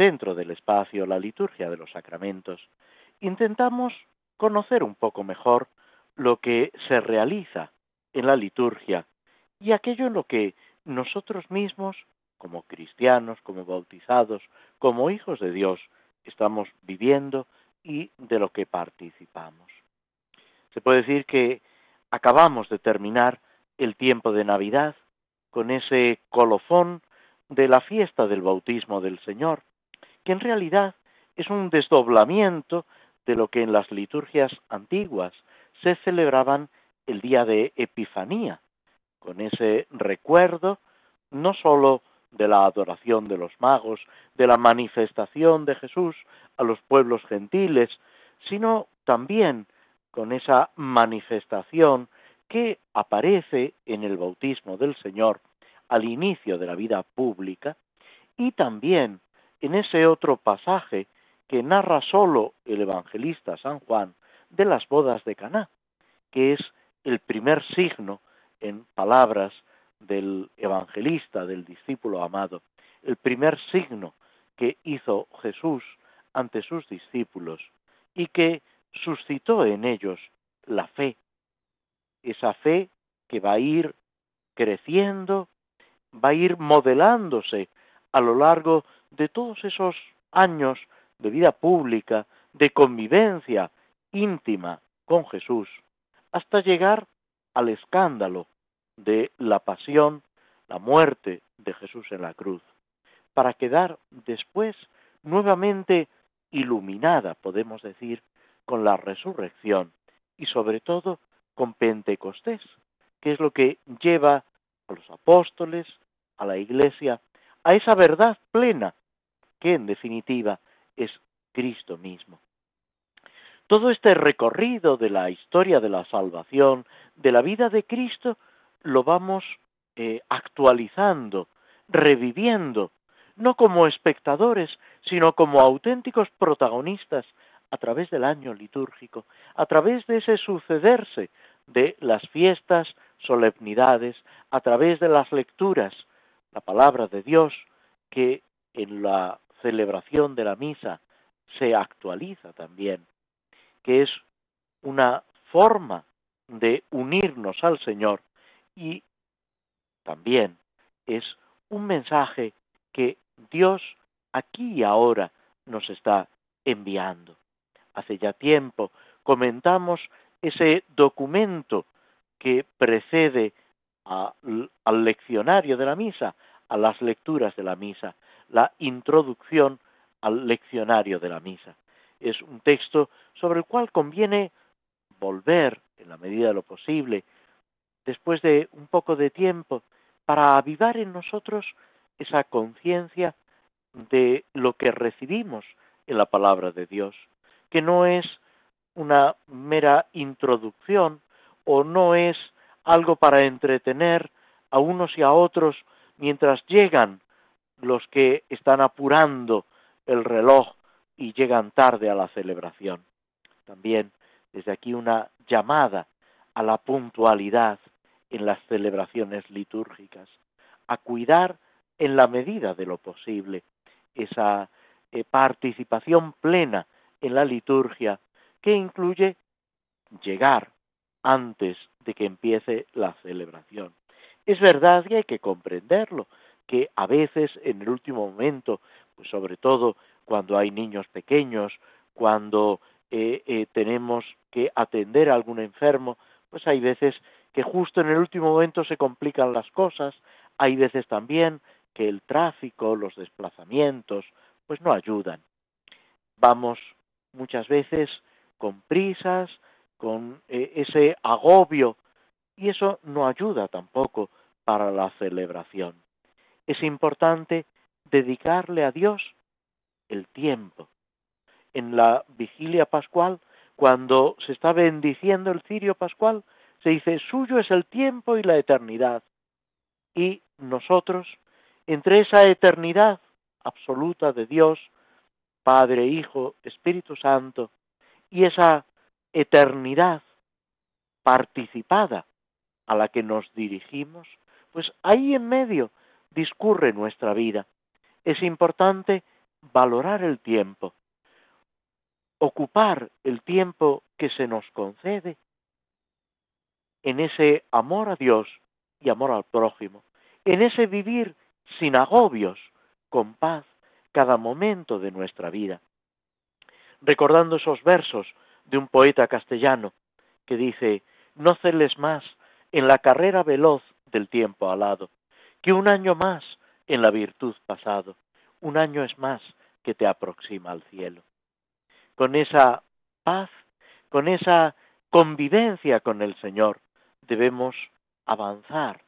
dentro del espacio La liturgia de los sacramentos intentamos conocer un poco mejor lo que se realiza en la liturgia y aquello en lo que nosotros mismos, como cristianos, como bautizados, como hijos de Dios, estamos viviendo y de lo que participamos. Se puede decir que acabamos de terminar el tiempo de Navidad, con ese colofón de la fiesta del bautismo del Señor, que en realidad es un desdoblamiento de lo que en las liturgias antiguas se celebraban el día de Epifanía, con ese recuerdo no sólo de la adoración de los magos, de la manifestación de Jesús a los pueblos gentiles, sino también con esa manifestación que aparece en el bautismo del Señor al inicio de la vida pública y también en ese otro pasaje que narra solo el evangelista San Juan de las bodas de Caná, que es el primer signo en palabras del evangelista, del discípulo amado, el primer signo que hizo Jesús ante sus discípulos y que suscitó en ellos la fe esa fe que va a ir creciendo, va a ir modelándose a lo largo de todos esos años de vida pública, de convivencia íntima con Jesús, hasta llegar al escándalo de la pasión, la muerte de Jesús en la cruz, para quedar después nuevamente iluminada, podemos decir, con la resurrección y sobre todo con Pentecostés, que es lo que lleva a los apóstoles, a la iglesia, a esa verdad plena, que en definitiva es Cristo mismo. Todo este recorrido de la historia de la salvación, de la vida de Cristo, lo vamos eh, actualizando, reviviendo, no como espectadores, sino como auténticos protagonistas a través del año litúrgico, a través de ese sucederse de las fiestas, solemnidades, a través de las lecturas, la palabra de Dios, que en la celebración de la misa se actualiza también, que es una forma de unirnos al Señor y también es un mensaje que Dios aquí y ahora nos está enviando. Hace ya tiempo comentamos ese documento que precede al leccionario de la misa, a las lecturas de la misa, la introducción al leccionario de la misa. Es un texto sobre el cual conviene volver, en la medida de lo posible, después de un poco de tiempo, para avivar en nosotros esa conciencia de lo que recibimos en la palabra de Dios, que no es una mera introducción o no es algo para entretener a unos y a otros mientras llegan los que están apurando el reloj y llegan tarde a la celebración. También desde aquí una llamada a la puntualidad en las celebraciones litúrgicas, a cuidar en la medida de lo posible esa eh, participación plena en la liturgia que incluye llegar antes de que empiece la celebración. Es verdad y hay que comprenderlo, que a veces en el último momento, pues sobre todo cuando hay niños pequeños, cuando eh, eh, tenemos que atender a algún enfermo, pues hay veces que justo en el último momento se complican las cosas, hay veces también que el tráfico, los desplazamientos, pues no ayudan. Vamos muchas veces con prisas, con eh, ese agobio, y eso no ayuda tampoco para la celebración. Es importante dedicarle a Dios el tiempo. En la vigilia pascual, cuando se está bendiciendo el cirio pascual, se dice, suyo es el tiempo y la eternidad. Y nosotros, entre esa eternidad absoluta de Dios, Padre, Hijo, Espíritu Santo, y esa eternidad participada a la que nos dirigimos, pues ahí en medio discurre nuestra vida. Es importante valorar el tiempo, ocupar el tiempo que se nos concede en ese amor a Dios y amor al prójimo, en ese vivir sin agobios, con paz, cada momento de nuestra vida. Recordando esos versos de un poeta castellano que dice, no celes más en la carrera veloz del tiempo alado, que un año más en la virtud pasado, un año es más que te aproxima al cielo. Con esa paz, con esa convivencia con el Señor, debemos avanzar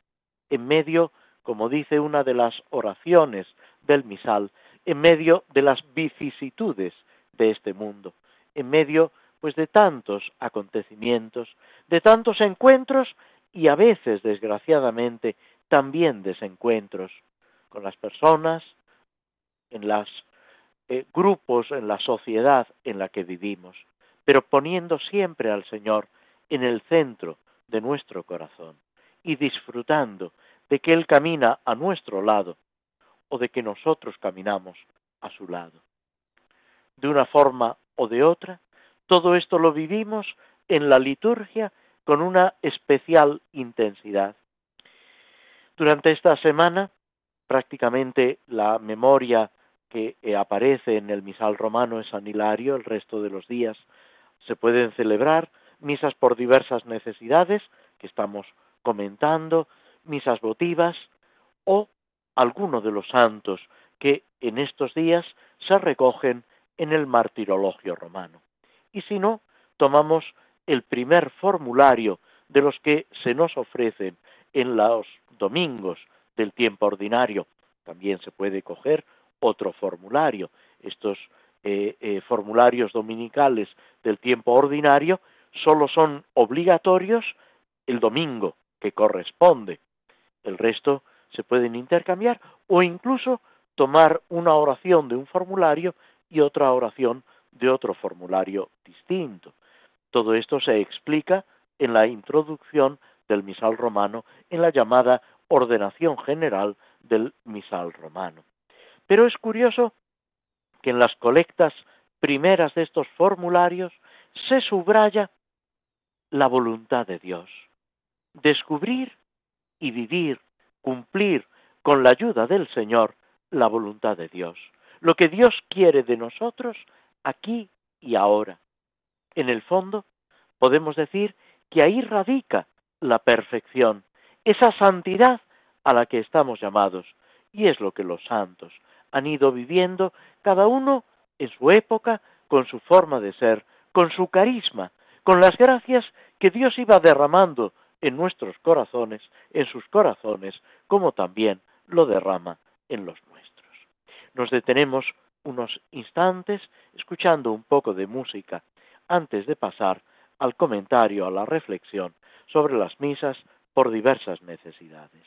en medio, como dice una de las oraciones del misal, en medio de las vicisitudes de este mundo, en medio pues de tantos acontecimientos, de tantos encuentros y a veces, desgraciadamente, también desencuentros con las personas, en los eh, grupos, en la sociedad en la que vivimos, pero poniendo siempre al Señor en el centro de nuestro corazón y disfrutando de que Él camina a nuestro lado o de que nosotros caminamos a su lado. De una forma o de otra, todo esto lo vivimos en la liturgia con una especial intensidad. Durante esta semana, prácticamente la memoria que aparece en el misal romano es San Hilario, el resto de los días se pueden celebrar misas por diversas necesidades que estamos comentando, misas votivas o alguno de los santos que en estos días se recogen en el martirologio romano. Y si no, tomamos el primer formulario de los que se nos ofrecen en los domingos del tiempo ordinario. También se puede coger otro formulario. Estos eh, eh, formularios dominicales del tiempo ordinario solo son obligatorios el domingo que corresponde. El resto se pueden intercambiar o incluso tomar una oración de un formulario y otra oración de otro formulario distinto. Todo esto se explica en la introducción del misal romano, en la llamada ordenación general del misal romano. Pero es curioso que en las colectas primeras de estos formularios se subraya la voluntad de Dios. Descubrir y vivir, cumplir con la ayuda del Señor la voluntad de Dios. Lo que Dios quiere de nosotros aquí y ahora. En el fondo, podemos decir que ahí radica la perfección, esa santidad a la que estamos llamados, y es lo que los santos han ido viviendo, cada uno en su época, con su forma de ser, con su carisma, con las gracias que Dios iba derramando en nuestros corazones, en sus corazones, como también lo derrama en los nuestros. Nos detenemos unos instantes escuchando un poco de música antes de pasar al comentario, a la reflexión sobre las misas por diversas necesidades.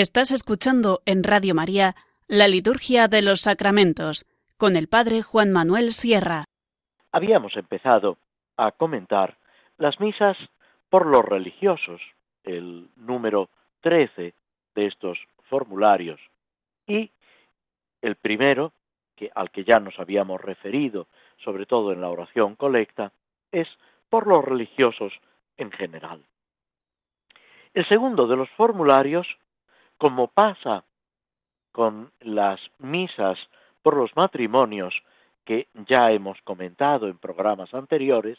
Estás escuchando en Radio María la Liturgia de los Sacramentos con el Padre Juan Manuel Sierra. Habíamos empezado a comentar las misas por los religiosos, el número 13 de estos formularios, y el primero, que, al que ya nos habíamos referido, sobre todo en la oración colecta, es por los religiosos en general. El segundo de los formularios como pasa con las misas por los matrimonios que ya hemos comentado en programas anteriores,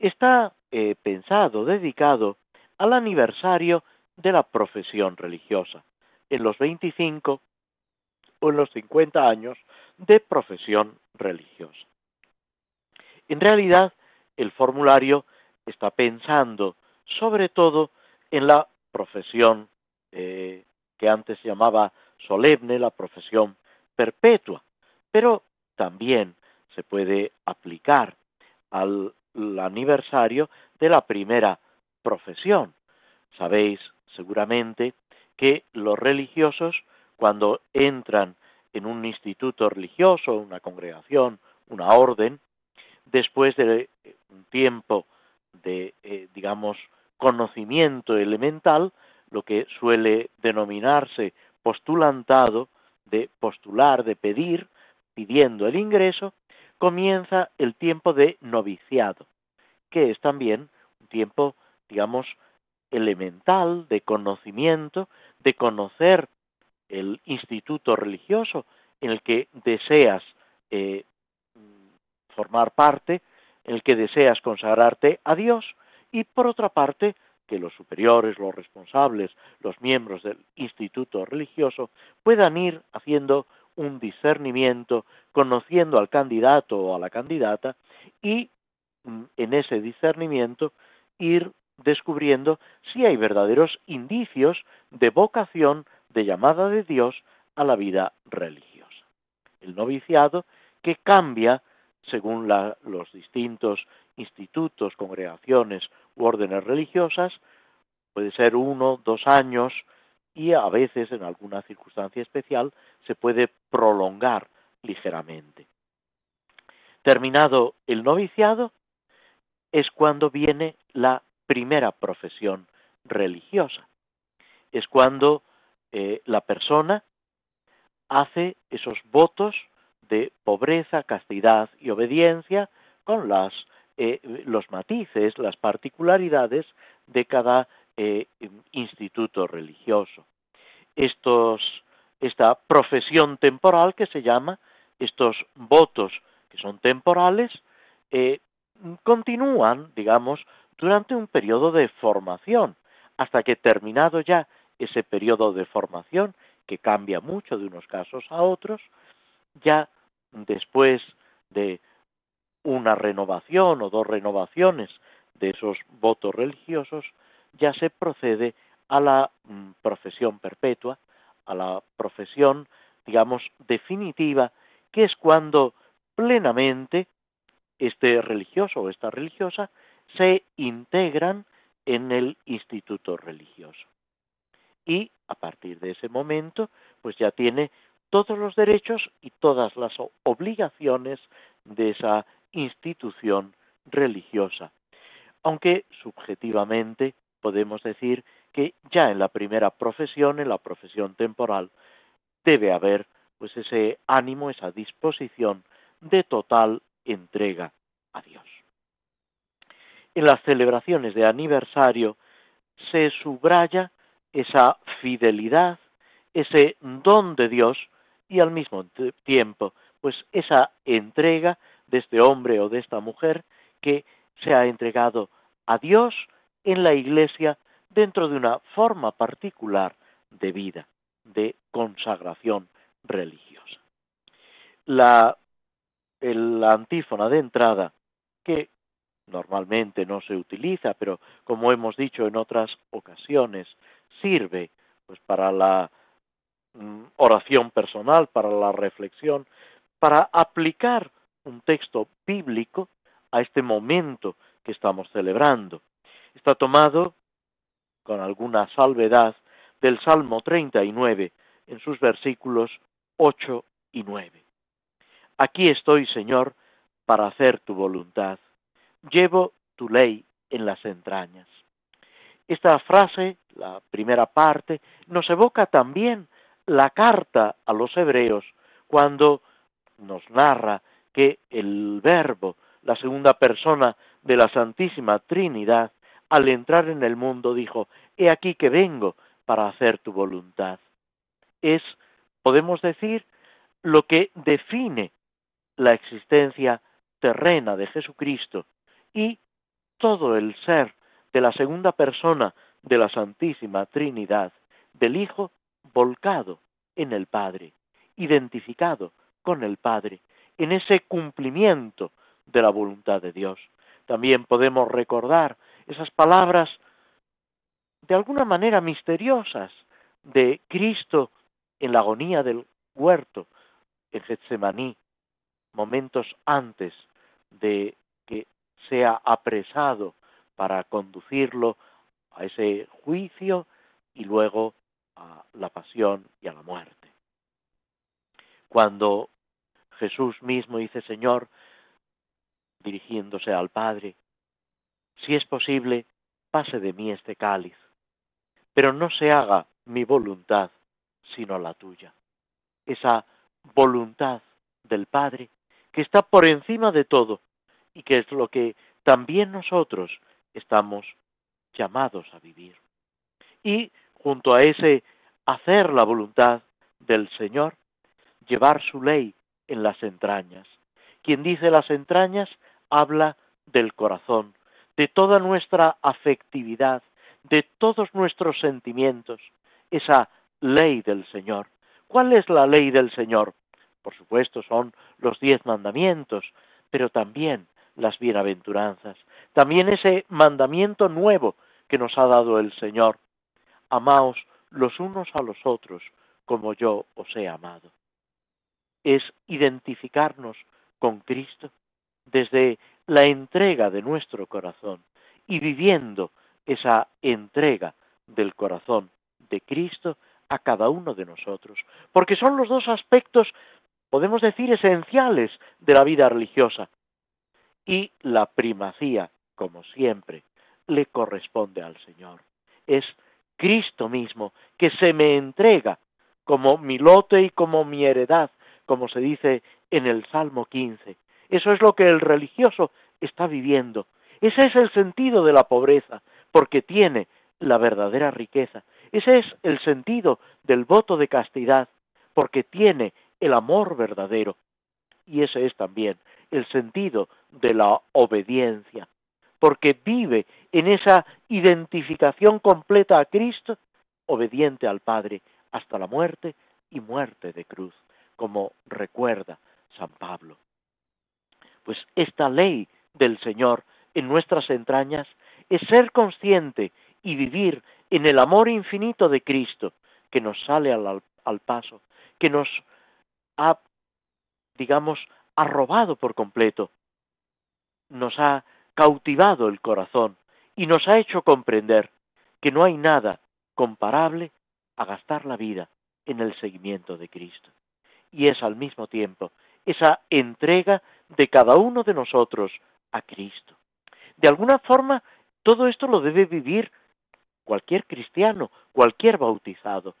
está eh, pensado, dedicado al aniversario de la profesión religiosa, en los 25 o en los 50 años de profesión religiosa. En realidad, el formulario está pensando sobre todo en la profesión eh, que antes se llamaba solemne, la profesión perpetua, pero también se puede aplicar al, aniversario de la primera profesión. Sabéis seguramente que los religiosos, cuando entran en un instituto religioso, una congregación, una orden, después de un tiempo de, eh, digamos, conocimiento elemental, lo que suele denominarse postulantado, de postular, de pedir, pidiendo el ingreso, comienza el tiempo de noviciado, que es también un tiempo, digamos, elemental de conocimiento, de conocer el instituto religioso en el que deseas eh, formar parte, en el que deseas consagrarte a Dios, y por otra parte, que los superiores, los responsables, los miembros del instituto religioso puedan ir haciendo un discernimiento, conociendo al candidato o a la candidata y mm, en ese discernimiento ir descubriendo si hay verdaderos indicios de vocación, de llamada de Dios a la vida religiosa. El noviciado que cambia según los distintos institutos, congregaciones u órdenes religiosas, puede ser uno, dos años y a veces en alguna circunstancia especial se puede prolongar ligeramente. Terminado el noviciado es cuando viene la primera profesión religiosa. Es cuando eh, la persona hace esos votos de pobreza, castidad y obediencia con las eh, los matices, las particularidades de cada eh, instituto religioso. Estos, esta profesión temporal que se llama, estos votos que son temporales, eh, continúan, digamos, durante un periodo de formación, hasta que terminado ya ese periodo de formación, que cambia mucho de unos casos a otros, ya después de una renovación o dos renovaciones de esos votos religiosos, ya se procede a la mm, profesión perpetua, a la profesión, digamos, definitiva, que es cuando plenamente este religioso o esta religiosa se integran en el instituto religioso. Y a partir de ese momento, pues ya tiene todos los derechos y todas las obligaciones de esa institución religiosa, aunque subjetivamente podemos decir que ya en la primera profesión, en la profesión temporal, debe haber pues ese ánimo, esa disposición de total entrega a Dios. En las celebraciones de aniversario se subraya esa fidelidad, ese don de Dios y al mismo tiempo pues esa entrega de este hombre o de esta mujer que se ha entregado a Dios en la Iglesia dentro de una forma particular de vida, de consagración religiosa. La, antífona de entrada, que normalmente no se utiliza, pero como hemos dicho en otras ocasiones, sirve pues para la mm, oración personal, para la reflexión, para aplicar un texto bíblico a este momento que estamos celebrando. Está tomado con alguna salvedad del Salmo 39 en sus versículos 8 y 9. Aquí estoy, Señor, para hacer tu voluntad. Llevo tu ley en las entrañas. Esta frase, la primera parte, nos evoca también la carta a los hebreos cuando nos narra que el verbo, la segunda persona de la Santísima Trinidad, al entrar en el mundo dijo, He aquí que vengo para hacer tu voluntad. Es, podemos decir, lo que define la existencia terrena de Jesucristo y todo el ser de la segunda persona de la Santísima Trinidad, del Hijo volcado en el Padre, identificado con el Padre, en ese cumplimiento de la voluntad de Dios. También podemos recordar esas palabras de alguna manera misteriosas de Cristo en la agonía del huerto en Getsemaní, momentos antes de que sea apresado para conducirlo a ese juicio y luego a la pasión y a la muerte. Cuando Jesús mismo dice, Señor, dirigiéndose al Padre, si es posible, pase de mí este cáliz, pero no se haga mi voluntad, sino la tuya. Esa voluntad del Padre que está por encima de todo y que es lo que también nosotros estamos llamados a vivir. Y junto a ese hacer la voluntad del Señor, llevar su ley en las entrañas. Quien dice las entrañas habla del corazón, de toda nuestra afectividad, de todos nuestros sentimientos, esa ley del Señor. ¿Cuál es la ley del Señor? Por supuesto son los diez mandamientos, pero también las bienaventuranzas, también ese mandamiento nuevo que nos ha dado el Señor. Amaos los unos a los otros como yo os he amado. Es identificarnos con Cristo desde la entrega de nuestro corazón y viviendo esa entrega del corazón de Cristo a cada uno de nosotros, porque son los dos aspectos, podemos decir, esenciales de la vida religiosa. Y la primacía, como siempre, le corresponde al Señor. Es Cristo mismo que se me entrega como mi lote y como mi heredad, como se dice en el Salmo 15. Eso es lo que el religioso está viviendo. Ese es el sentido de la pobreza, porque tiene la verdadera riqueza. Ese es el sentido del voto de castidad, porque tiene el amor verdadero. Y ese es también el sentido de la obediencia, porque vive en esa identificación completa a Cristo, obediente al Padre hasta la muerte y muerte de cruz, como recuerda San Pablo. Pues esta ley del Señor en nuestras entrañas es ser consciente y vivir en el amor infinito de Cristo que nos sale al, paso, que nos ha, digamos, arrobado por completo, nos ha cautivado el corazón y nos ha hecho comprender que no hay nada comparable a gastar la vida en el seguimiento de Cristo. Y es al mismo tiempo esa entrega de cada uno de nosotros a Cristo. De alguna forma, todo esto lo debe vivir cualquier cristiano, cualquier bautizado,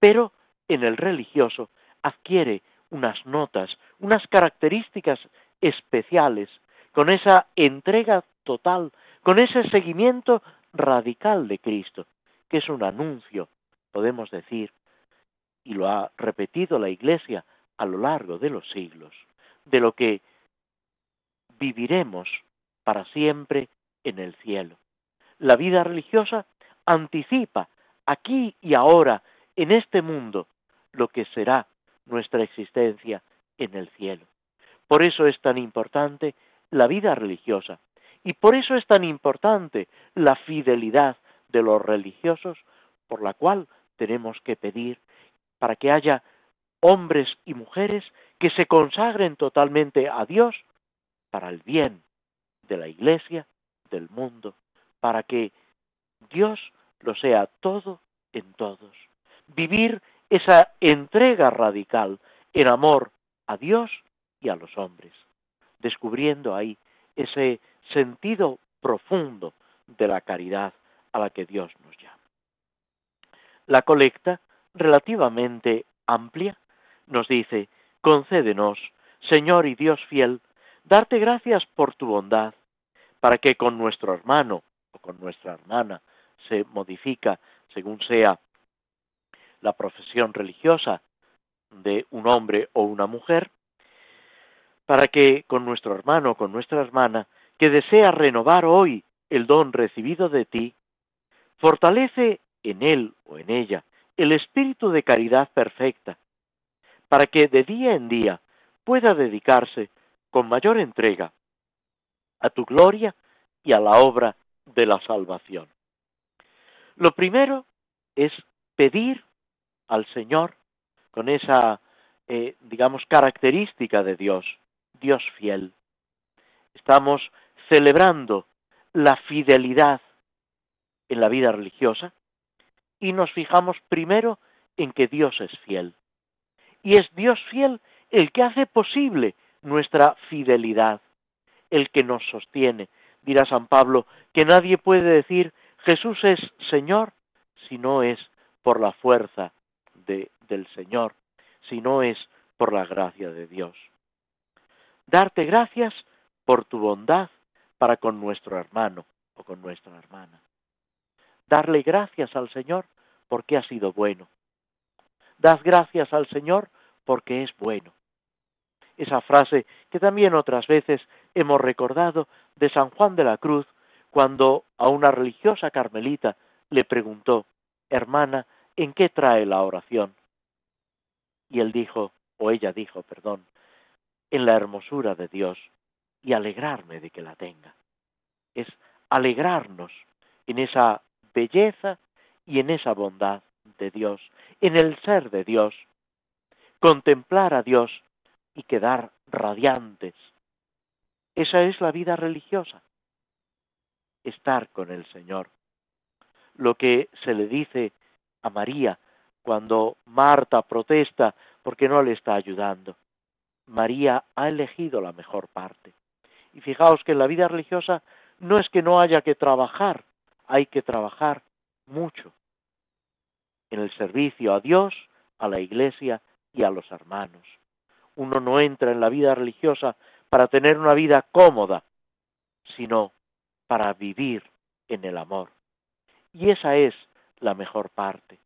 pero en el religioso adquiere unas notas, unas características especiales con esa entrega total, con ese seguimiento radical de Cristo, que es un anuncio, podemos decir, y lo ha repetido la Iglesia a lo largo de los siglos, de lo que viviremos para siempre en el cielo. La vida religiosa anticipa aquí y ahora, en este mundo, lo que será nuestra existencia en el cielo. Por eso es tan importante la vida religiosa. Y por eso es tan importante la fidelidad de los religiosos, por la cual tenemos que pedir para que haya hombres y mujeres que se consagren totalmente a Dios para el bien de la Iglesia, del mundo, para que Dios lo sea todo en todos. vivir esa entrega radical en amor a Dios y a los hombres, descubriendo ahí ese sentido profundo de la caridad a la que Dios nos llama. La colecta, relativamente amplia, nos dice, concédenos, Señor y Dios fiel, darte gracias por tu bondad, para que con nuestro hermano o con nuestra hermana se modifica según sea la profesión religiosa de un hombre o una mujer, para que con nuestro hermano o con nuestra hermana que desea renovar hoy el don recibido de ti, fortalece en él o en ella el espíritu de caridad perfecta, para que de día en día pueda dedicarse con mayor entrega a tu gloria y a la obra de la salvación. Lo primero es pedir al Señor con esa, eh, digamos, característica de Dios, Dios fiel. Estamos celebrando la fidelidad en la vida religiosa y nos fijamos primero en que Dios es fiel. Y es Dios fiel el que hace posible nuestra fidelidad, el que nos sostiene. Dirá San Pablo que nadie puede decir Jesús es Señor si no es por la fuerza de, del Señor, si no es por la gracia de Dios. Darte gracias por tu bondad para con nuestro hermano o con nuestra hermana. Darle gracias al Señor porque ha sido bueno. Dad gracias al Señor porque es bueno. Esa frase que también otras veces hemos recordado de San Juan de la Cruz cuando a una religiosa carmelita le preguntó, hermana, ¿en qué trae la oración? Y él dijo, o ella dijo, perdón, en la hermosura de Dios y alegrarme de que la tenga. Es alegrarnos en esa belleza y en esa bondad de Dios, en el ser de Dios, contemplar a Dios y quedar radiantes. Esa es la vida religiosa, estar con el Señor. Lo que se le dice a María cuando Marta protesta porque no le está ayudando. María ha elegido la mejor parte. Y fijaos que en la vida religiosa no es que no haya que trabajar, hay que trabajar mucho en el servicio a Dios, a la Iglesia y a los hermanos. Uno no entra en la vida religiosa para tener una vida cómoda, sino para vivir en el amor. Y esa es la mejor parte,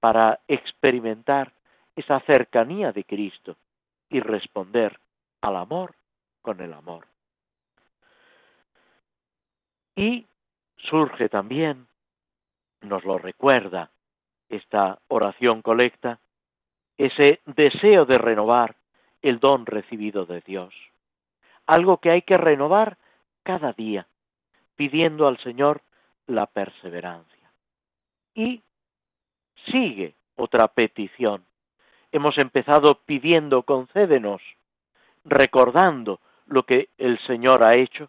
para experimentar esa cercanía de Cristo y responder al amor con el amor. Y surge también, nos lo recuerda esta oración colecta, ese deseo de renovar el don recibido de Dios. Algo que hay que renovar cada día, pidiendo al Señor la perseverancia. Y sigue otra petición. Hemos empezado pidiendo concédenos, recordando lo que el Señor ha hecho,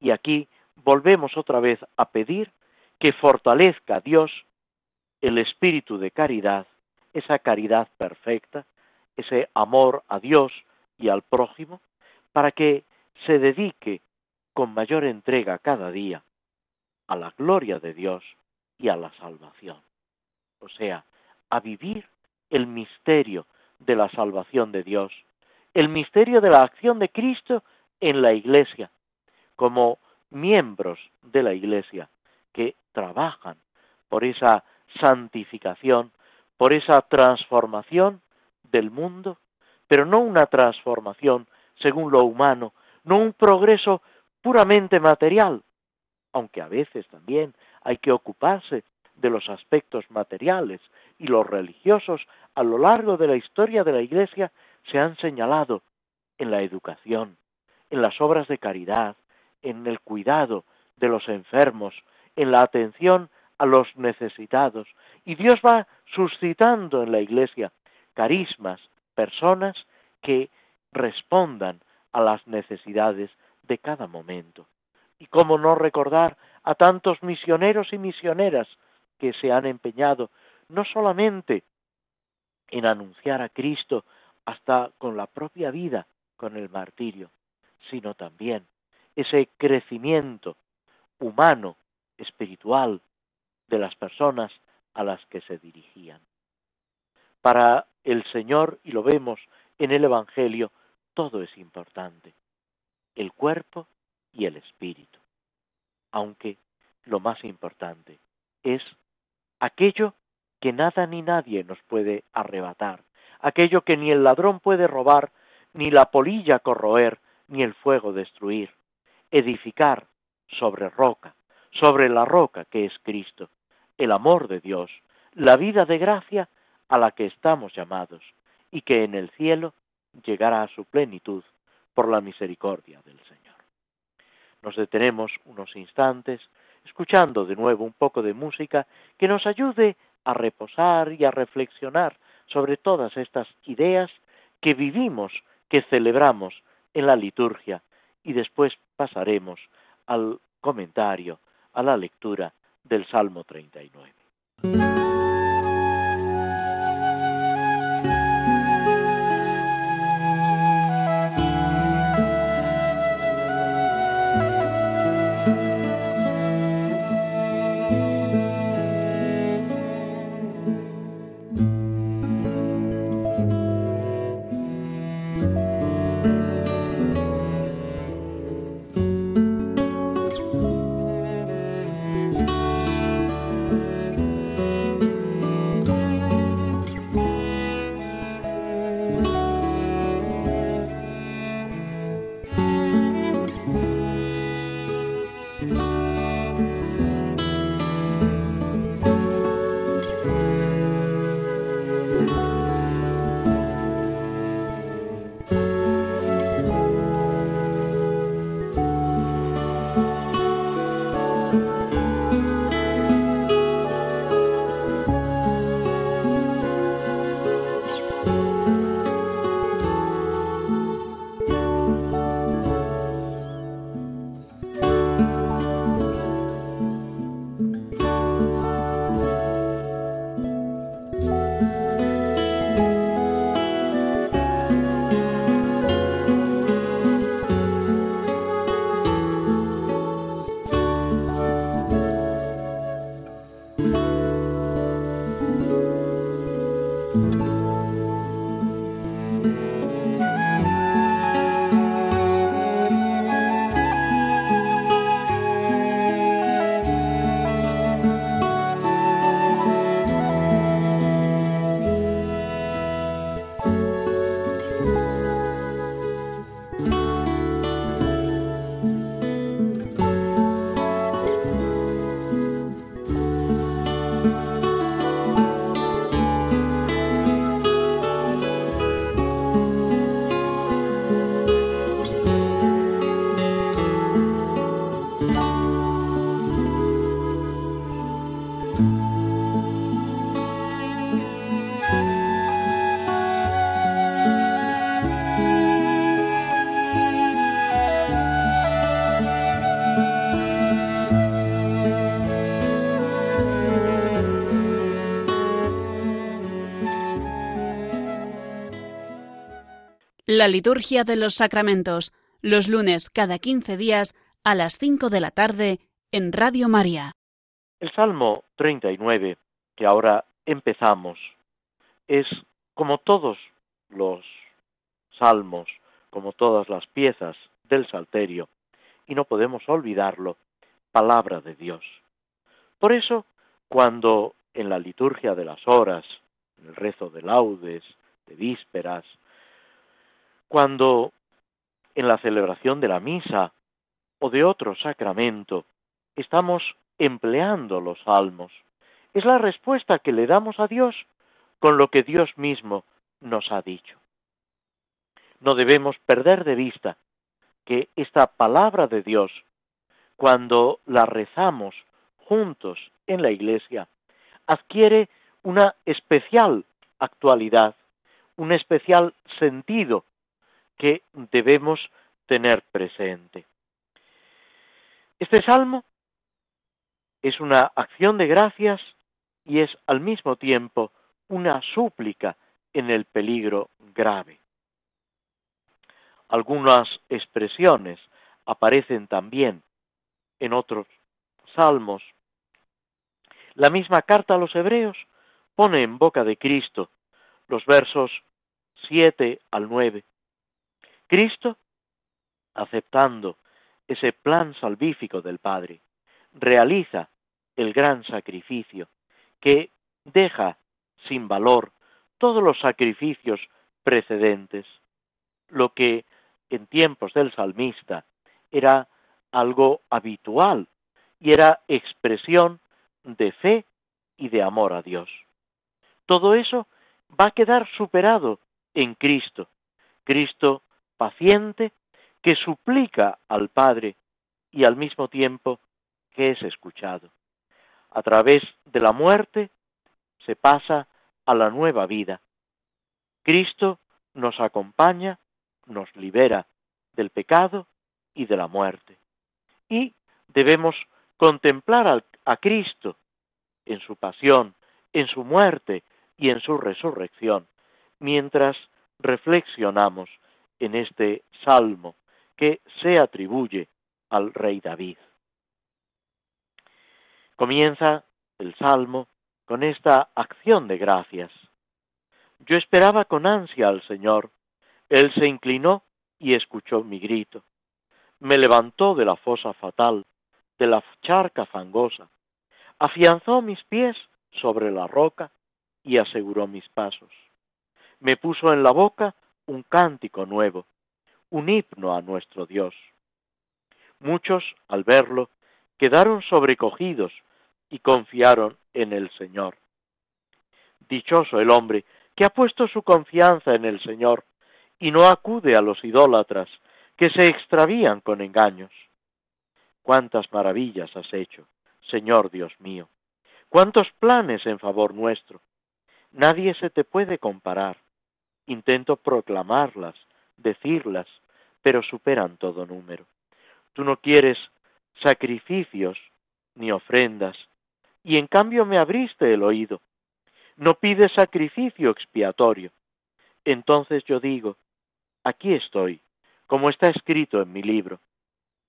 y aquí volvemos otra vez a pedir que fortalezca a Dios el espíritu de caridad, esa caridad perfecta, ese amor a Dios y al prójimo, para que se dedique con mayor entrega cada día a la gloria de Dios y a la salvación. O sea, a vivir el misterio de la salvación de Dios, el misterio de la acción de Cristo en la Iglesia, como miembros de la Iglesia que trabajan por esa santificación, por esa transformación del mundo, pero no una transformación según lo humano, no un progreso puramente material, aunque a veces también hay que ocuparse de los aspectos materiales y los religiosos a lo largo de la historia de la Iglesia se han señalado en la educación, en las obras de caridad, en el cuidado de los enfermos, en la atención a los necesitados. Y Dios va suscitando en la Iglesia carismas, personas que respondan a las necesidades de cada momento. Y cómo no recordar a tantos misioneros y misioneras que se han empeñado no solamente en anunciar a Cristo hasta con la propia vida, con el martirio, sino también ese crecimiento humano, espiritual, de las personas a las que se dirigían. Para el Señor, y lo vemos en el Evangelio, todo es importante, el cuerpo y el espíritu, aunque lo más importante es aquello que nada ni nadie nos puede arrebatar, aquello que ni el ladrón puede robar, ni la polilla corroer, ni el fuego destruir, edificar sobre roca, sobre la roca que es Cristo, el amor de Dios, la vida de gracia a la que estamos llamados, y que en el cielo llegará a su plenitud por la misericordia del Señor. Nos detenemos unos instantes escuchando de nuevo un poco de música que nos ayude a reposar y a reflexionar sobre todas estas ideas que vivimos, que celebramos en la liturgia y después pasaremos al comentario, a la lectura del Salmo 39. La liturgia de los sacramentos, los lunes cada 15 días a las 5 de la tarde en Radio María. El Salmo 39, que ahora empezamos, es como todos los salmos, como todas las piezas del Salterio, y no podemos olvidarlo, palabra de Dios. Por eso, cuando en la liturgia de las horas, en el rezo de laudes, de vísperas, cuando en la celebración de la misa o de otro sacramento estamos empleando los salmos. Es la respuesta que le damos a Dios con lo que Dios mismo nos ha dicho. No debemos perder de vista que esta palabra de Dios, cuando la rezamos juntos en la iglesia, adquiere una especial actualidad, un especial sentido que debemos tener presente. Este salmo es una acción de gracias y es al mismo tiempo una súplica en el peligro grave. Algunas expresiones aparecen también en otros salmos. La misma carta a los hebreos pone en boca de Cristo los versos 7 al 9. Cristo, aceptando ese plan salvífico del Padre, realiza el gran sacrificio que deja sin valor todos los sacrificios precedentes, lo que en tiempos del salmista era algo habitual y era expresión de fe y de amor a Dios. Todo eso va a quedar superado en Cristo, Cristo paciente que suplica al Padre y al mismo tiempo que es escuchado. A través de la muerte se pasa a la nueva vida. Cristo nos acompaña, nos libera del pecado y de la muerte. Y debemos contemplar a Cristo en su pasión, en su muerte y en su resurrección, mientras reflexionamos en este salmo que se atribuye al rey David. Comienza el salmo con esta acción de gracias. Yo esperaba con ansia al Señor. Él se inclinó y escuchó mi grito. Me levantó de la fosa fatal, de la charca fangosa. Afianzó mis pies sobre la roca y aseguró mis pasos. Me puso en la boca un cántico nuevo, un himno a nuestro Dios. Muchos, al verlo, quedaron sobrecogidos y confiaron en el Señor. Dichoso el hombre que ha puesto su confianza en el Señor y no acude a los idólatras que se extravían con engaños. Cuántas maravillas has hecho, Señor Dios mío. Cuántos planes en favor nuestro. Nadie se te puede comparar. Intento proclamarlas, decirlas, pero superan todo número. Tú no quieres sacrificios ni ofrendas, y en cambio me abriste el oído. No pides sacrificio expiatorio. Entonces yo digo, aquí estoy, como está escrito en mi libro,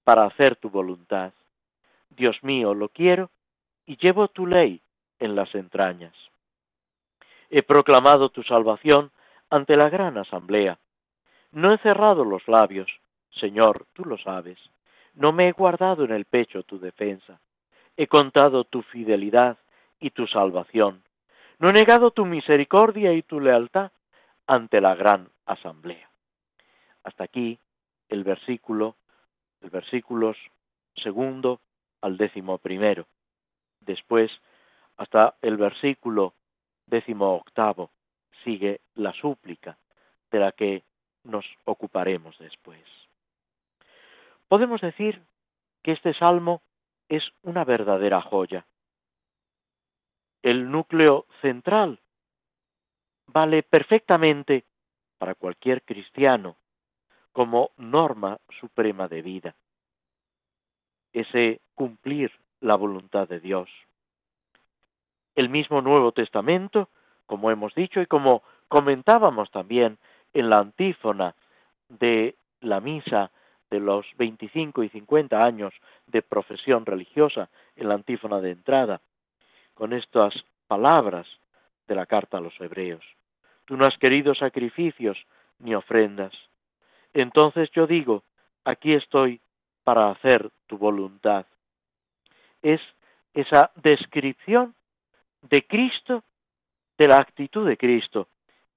para hacer tu voluntad. Dios mío, lo quiero y llevo tu ley en las entrañas. He proclamado tu salvación ante la gran asamblea. No he cerrado los labios, Señor, tú lo sabes. No me he guardado en el pecho tu defensa. He contado tu fidelidad y tu salvación. No he negado tu misericordia y tu lealtad ante la gran asamblea. Hasta aquí el versículo, el versículos segundo al décimo primero. Después, hasta el versículo décimo octavo, sigue la súplica de la que nos ocuparemos después. Podemos decir que este salmo es una verdadera joya. El núcleo central vale perfectamente para cualquier cristiano como norma suprema de vida. Ese cumplir la voluntad de Dios. El mismo Nuevo Testamento, como hemos dicho y como comentábamos también en la antífona de la misa de los 25 y 50 años de profesión religiosa en la antífona de entrada, con estas palabras de la carta a los hebreos. Tú no has querido sacrificios ni ofrendas. Entonces yo digo, aquí estoy para hacer tu voluntad. Es esa descripción de Cristo, de la actitud de Cristo,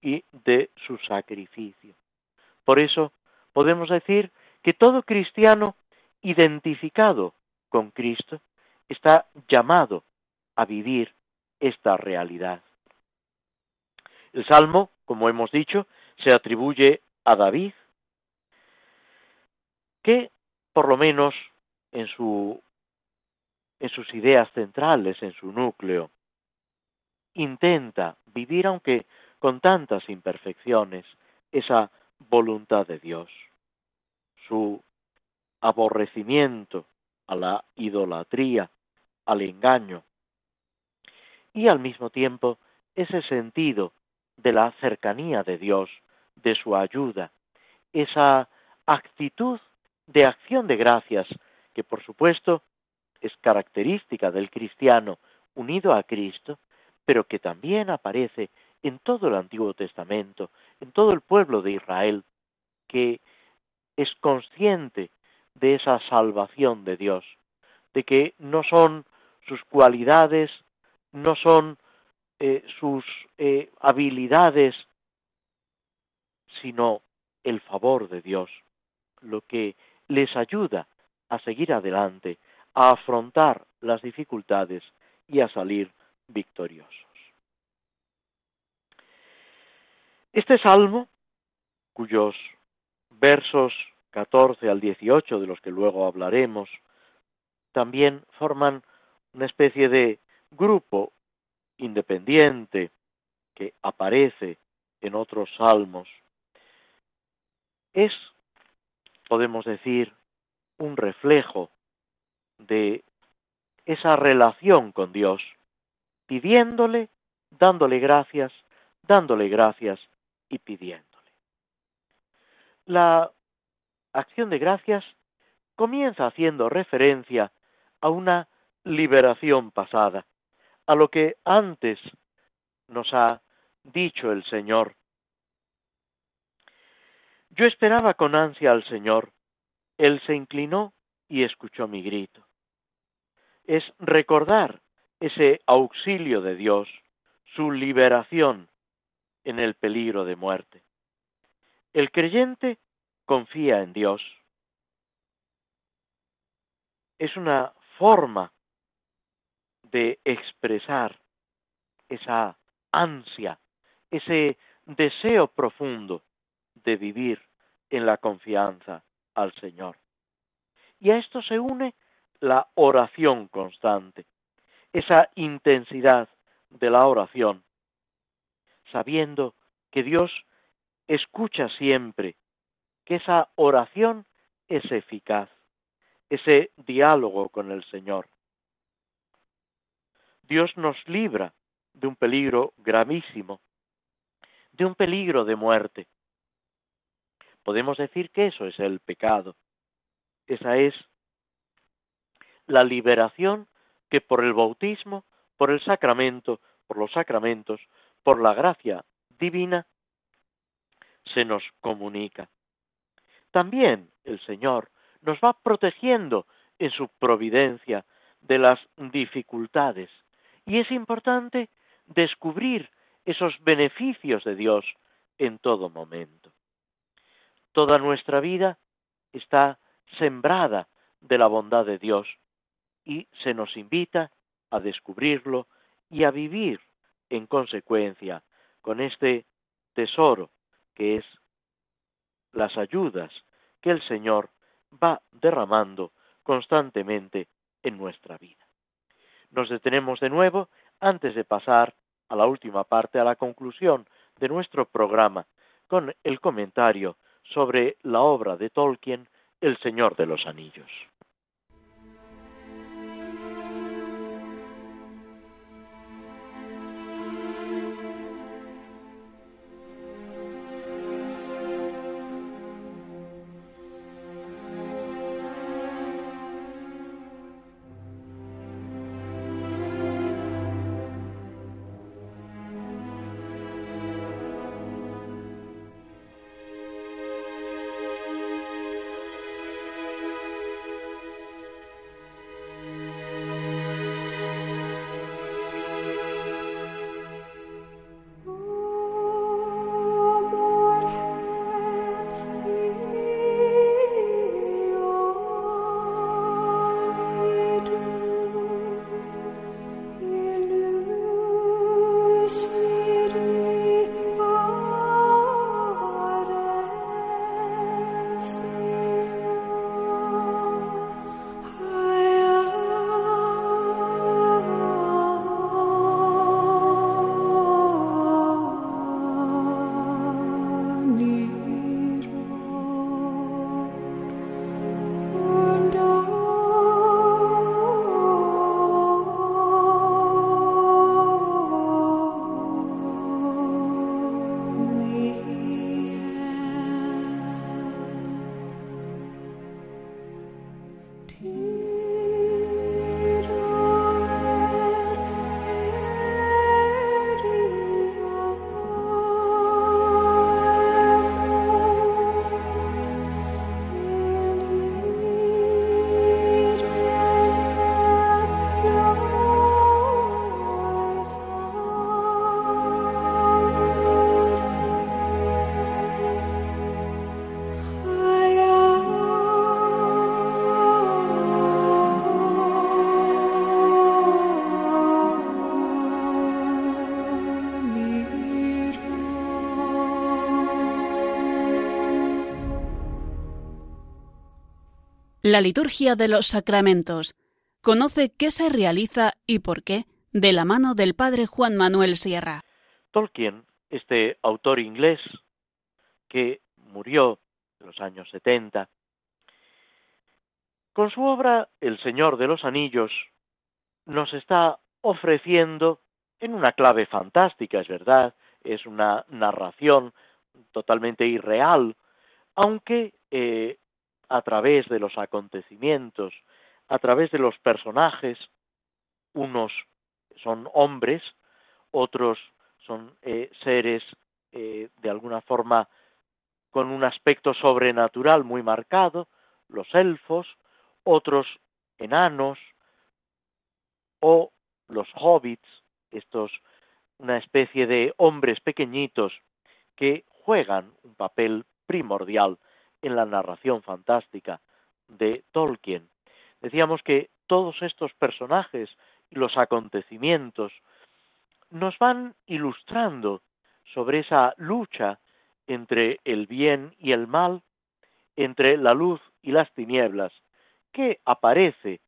y de su sacrificio. Por eso podemos decir que todo cristiano identificado con Cristo está llamado a vivir esta realidad. El Salmo, como hemos dicho, se atribuye a David, que por lo menos en, su, en sus ideas centrales, en su núcleo, intenta vivir, aunque con tantas imperfecciones, esa voluntad de Dios. Su aborrecimiento a la idolatría, al engaño, y al mismo tiempo ese sentido de la cercanía de Dios, de su ayuda, esa actitud de acción de gracias que por supuesto es característica del cristiano unido a Cristo, pero que también aparece en todo el Antiguo Testamento, en todo el pueblo de Israel, que es consciente de esa salvación de Dios, de que no son sus cualidades, no son eh, sus eh, habilidades, sino el favor de Dios, lo que les ayuda a seguir adelante, a afrontar las dificultades y a salir victoriosos. Este salmo, cuyos versos 14 al 18, de los que luego hablaremos, también forman una especie de grupo independiente que aparece en otros salmos, es, podemos decir, un reflejo de esa relación con Dios, pidiéndole, dándole gracias, dándole gracias y pidiéndole. La acción de gracias comienza haciendo referencia a una liberación pasada, a lo que antes nos ha dicho el Señor. Yo esperaba con ansia al Señor, Él se inclinó y escuchó mi grito. Es recordar ese auxilio de Dios, su liberación en el peligro de muerte. El creyente confía en Dios. Es una forma de expresar esa ansia, ese deseo profundo de vivir en la confianza al Señor. Y a esto se une la oración constante, esa intensidad de la oración, sabiendo que Dios escucha siempre, que esa oración es eficaz, ese diálogo con el Señor. Dios nos libra de un peligro gravísimo, de un peligro de muerte. Podemos decir que eso es el pecado. Esa es la liberación que por el bautismo, por el sacramento, por los sacramentos, por la gracia divina, se nos comunica. También el Señor nos va protegiendo en su providencia de las dificultades y es importante descubrir esos beneficios de Dios en todo momento. Toda nuestra vida está sembrada de la bondad de Dios y se nos invita a descubrirlo y a vivir en consecuencia con este tesoro que es las ayudas que el Señor va derramando constantemente en nuestra vida. Nos detenemos de nuevo antes de pasar a la última parte, a la conclusión de nuestro programa, con el comentario sobre la obra de Tolkien, El Señor de los Anillos. La liturgia de los sacramentos. Conoce qué se realiza y por qué de la mano del padre Juan Manuel Sierra. Tolkien, este autor inglés que murió en los años 70, con su obra El Señor de los Anillos nos está ofreciendo en una clave fantástica, es verdad, es una narración totalmente irreal, aunque eh, a través de los acontecimientos, a través de los personajes, unos son hombres, otros son eh, seres eh, de alguna forma con un aspecto sobrenatural muy marcado, los elfos, otros enanos o los hobbits, estos una especie de hombres pequeñitos que juegan un papel primordial en la narración fantástica de Tolkien. Decíamos que todos estos personajes y los acontecimientos nos van ilustrando sobre esa lucha entre el bien y el mal, entre la luz y las tinieblas, que aparece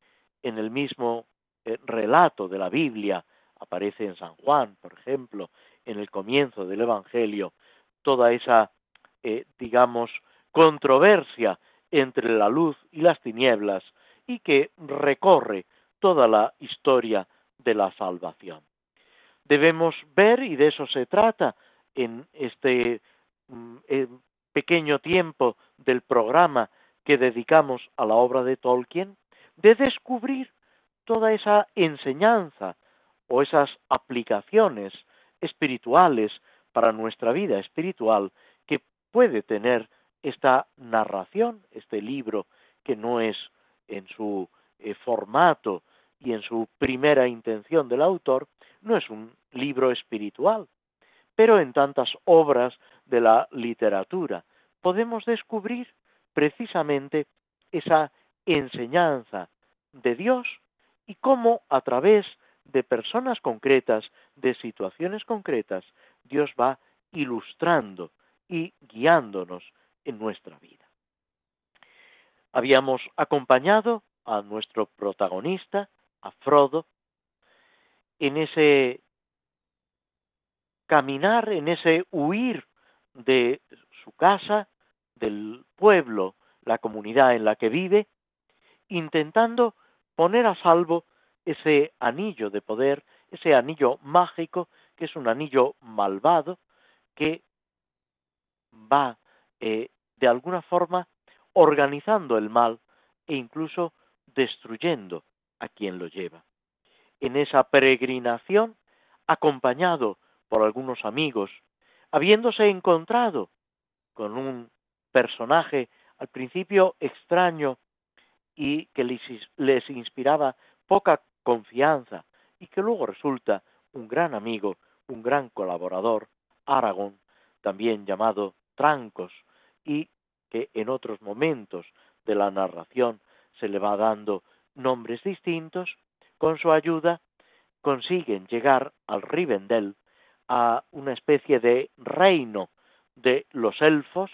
en el mismo eh, relato de la Biblia, aparece en San Juan, por ejemplo, en el comienzo del Evangelio, toda esa, eh, digamos, controversia entre la luz y las tinieblas y que recorre toda la historia de la salvación. Debemos ver, y de eso se trata en este mm, pequeño tiempo del programa que dedicamos a la obra de Tolkien, de descubrir toda esa enseñanza o esas aplicaciones espirituales para nuestra vida espiritual que puede tener esta narración, este libro, que no es en su eh, formato y en su primera intención del autor, no es un libro espiritual, pero en tantas obras de la literatura podemos descubrir precisamente esa enseñanza de Dios y cómo a través de personas concretas, de situaciones concretas, Dios va ilustrando y guiándonos en nuestra vida. Habíamos acompañado a nuestro protagonista, a Frodo, en ese caminar, en ese huir de su casa, del pueblo, la comunidad en la que vive, intentando poner a salvo ese anillo de poder, ese anillo mágico, que es un anillo malvado, que va eh, de alguna forma organizando el mal e incluso destruyendo a quien lo lleva. En esa peregrinación, acompañado por algunos amigos, habiéndose encontrado con un personaje al principio extraño y que les, inspiraba poca confianza y que luego resulta un gran amigo, un gran colaborador, Aragón, también llamado Trancos, y que en otros momentos de la narración se le va dando nombres distintos, con su ayuda consiguen llegar al Rivendell, a una especie de reino de los elfos,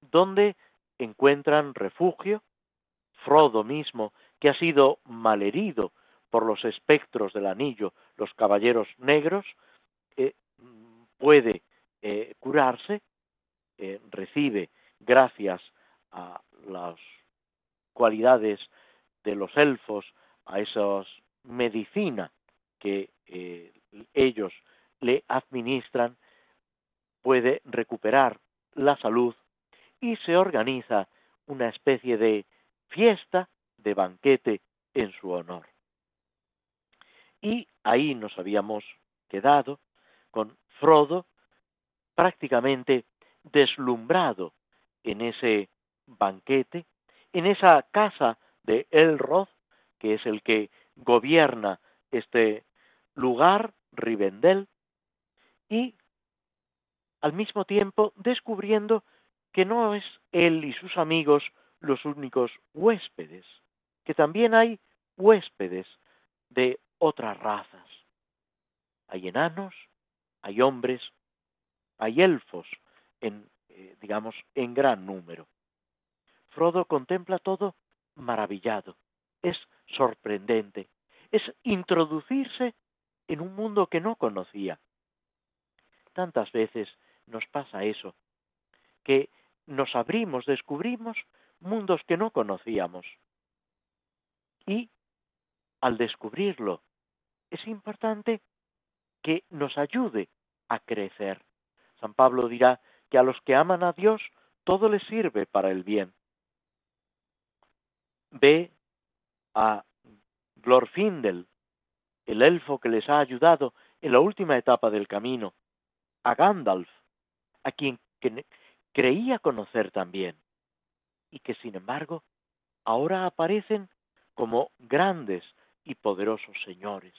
donde encuentran refugio. Frodo mismo, que ha sido malherido por los espectros del anillo, los caballeros negros, eh, puede eh, curarse, eh, recibe gracias a las cualidades de los elfos, a esa medicina que eh, ellos le administran, puede recuperar la salud y se organiza una especie de fiesta, de banquete en su honor. Y ahí nos habíamos quedado con Frodo prácticamente deslumbrado en ese banquete, en esa casa de Elrod, que es el que gobierna este lugar, Rivendell, y al mismo tiempo descubriendo que no es él y sus amigos los únicos huéspedes, que también hay huéspedes de otras razas. Hay enanos, hay hombres, hay elfos en eh, digamos, en gran número. Frodo contempla todo maravillado, es sorprendente, es introducirse en un mundo que no conocía. Tantas veces nos pasa eso, que nos abrimos, descubrimos mundos que no conocíamos. Y al descubrirlo, es importante que nos ayude a crecer. San Pablo dirá que a los que aman a Dios todo les sirve para el bien. Ve a Glorfindel, el elfo que les ha ayudado en la última etapa del camino, a Gandalf, a quien creía conocer también, y que sin embargo ahora aparecen como grandes y poderosos señores.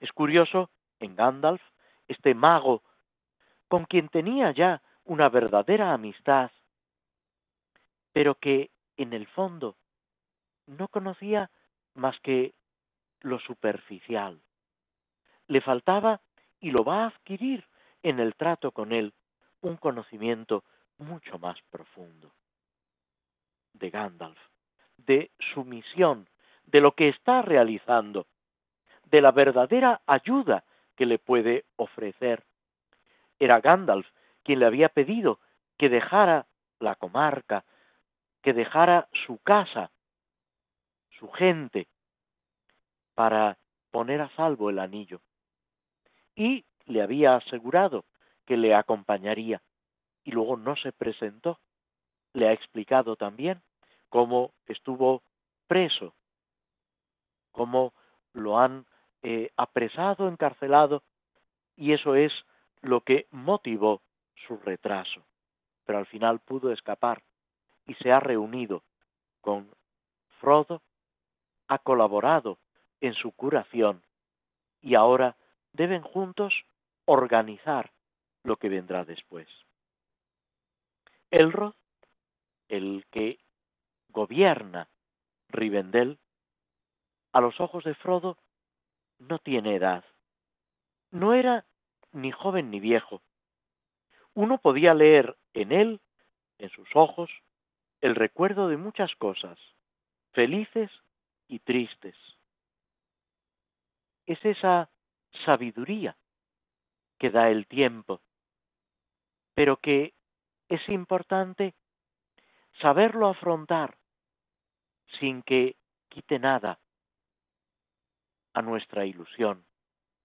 Es curioso, en Gandalf, este mago, con quien tenía ya una verdadera amistad, pero que en el fondo no conocía más que lo superficial. Le faltaba, y lo va a adquirir en el trato con él, un conocimiento mucho más profundo de Gandalf, de su misión, de lo que está realizando, de la verdadera ayuda que le puede ofrecer. Era Gandalf quien le había pedido que dejara la comarca, que dejara su casa, su gente, para poner a salvo el anillo. Y le había asegurado que le acompañaría, y luego no se presentó. Le ha explicado también cómo estuvo preso, cómo lo han eh, apresado, encarcelado, y eso es lo que motivó su retraso. Pero al final pudo escapar y se ha reunido con Frodo, ha colaborado en su curación y ahora deben juntos organizar lo que vendrá después. Elrod, el que gobierna Rivendell, a los ojos de Frodo no tiene edad. No era ni joven ni viejo. Uno podía leer en él, en sus ojos, el recuerdo de muchas cosas, felices y tristes. Es esa sabiduría que da el tiempo, pero que es importante saberlo afrontar sin que quite nada a nuestra ilusión,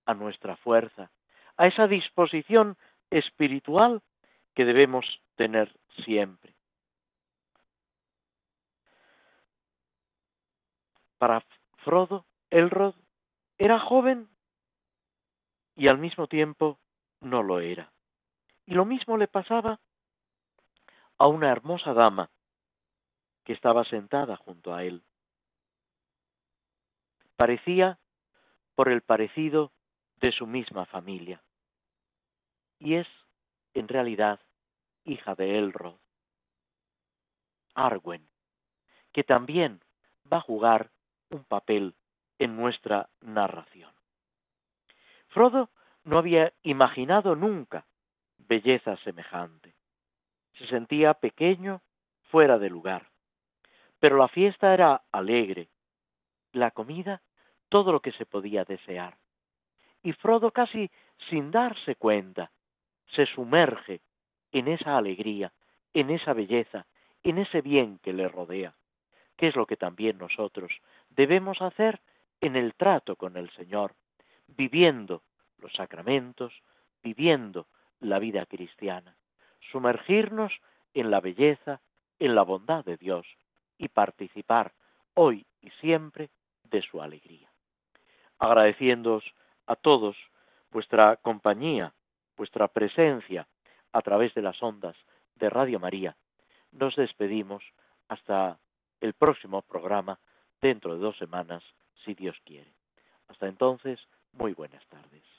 a nuestra fuerza, a esa disposición espiritual que debemos tener siempre. Para Frodo, Elrod era joven y al mismo tiempo no lo era. Y lo mismo le pasaba a una hermosa dama que estaba sentada junto a él. Parecía por el parecido de su misma familia. Y es, en realidad, hija de Elrod, Arwen, que también va a jugar un papel en nuestra narración. Frodo no había imaginado nunca belleza semejante. Se sentía pequeño, fuera de lugar. Pero la fiesta era alegre, la comida todo lo que se podía desear. Y Frodo casi sin darse cuenta se sumerge en esa alegría, en esa belleza, en ese bien que le rodea, que es lo que también nosotros debemos hacer en el trato con el Señor, viviendo los sacramentos, viviendo la vida cristiana, sumergirnos en la belleza, en la bondad de Dios y participar hoy y siempre de su alegría. Agradeciéndoos a todos vuestra compañía, vuestra presencia a través de las ondas de Radio María. Nos despedimos hasta el próximo programa dentro de dos semanas, si Dios quiere. Hasta entonces, muy buenas tardes.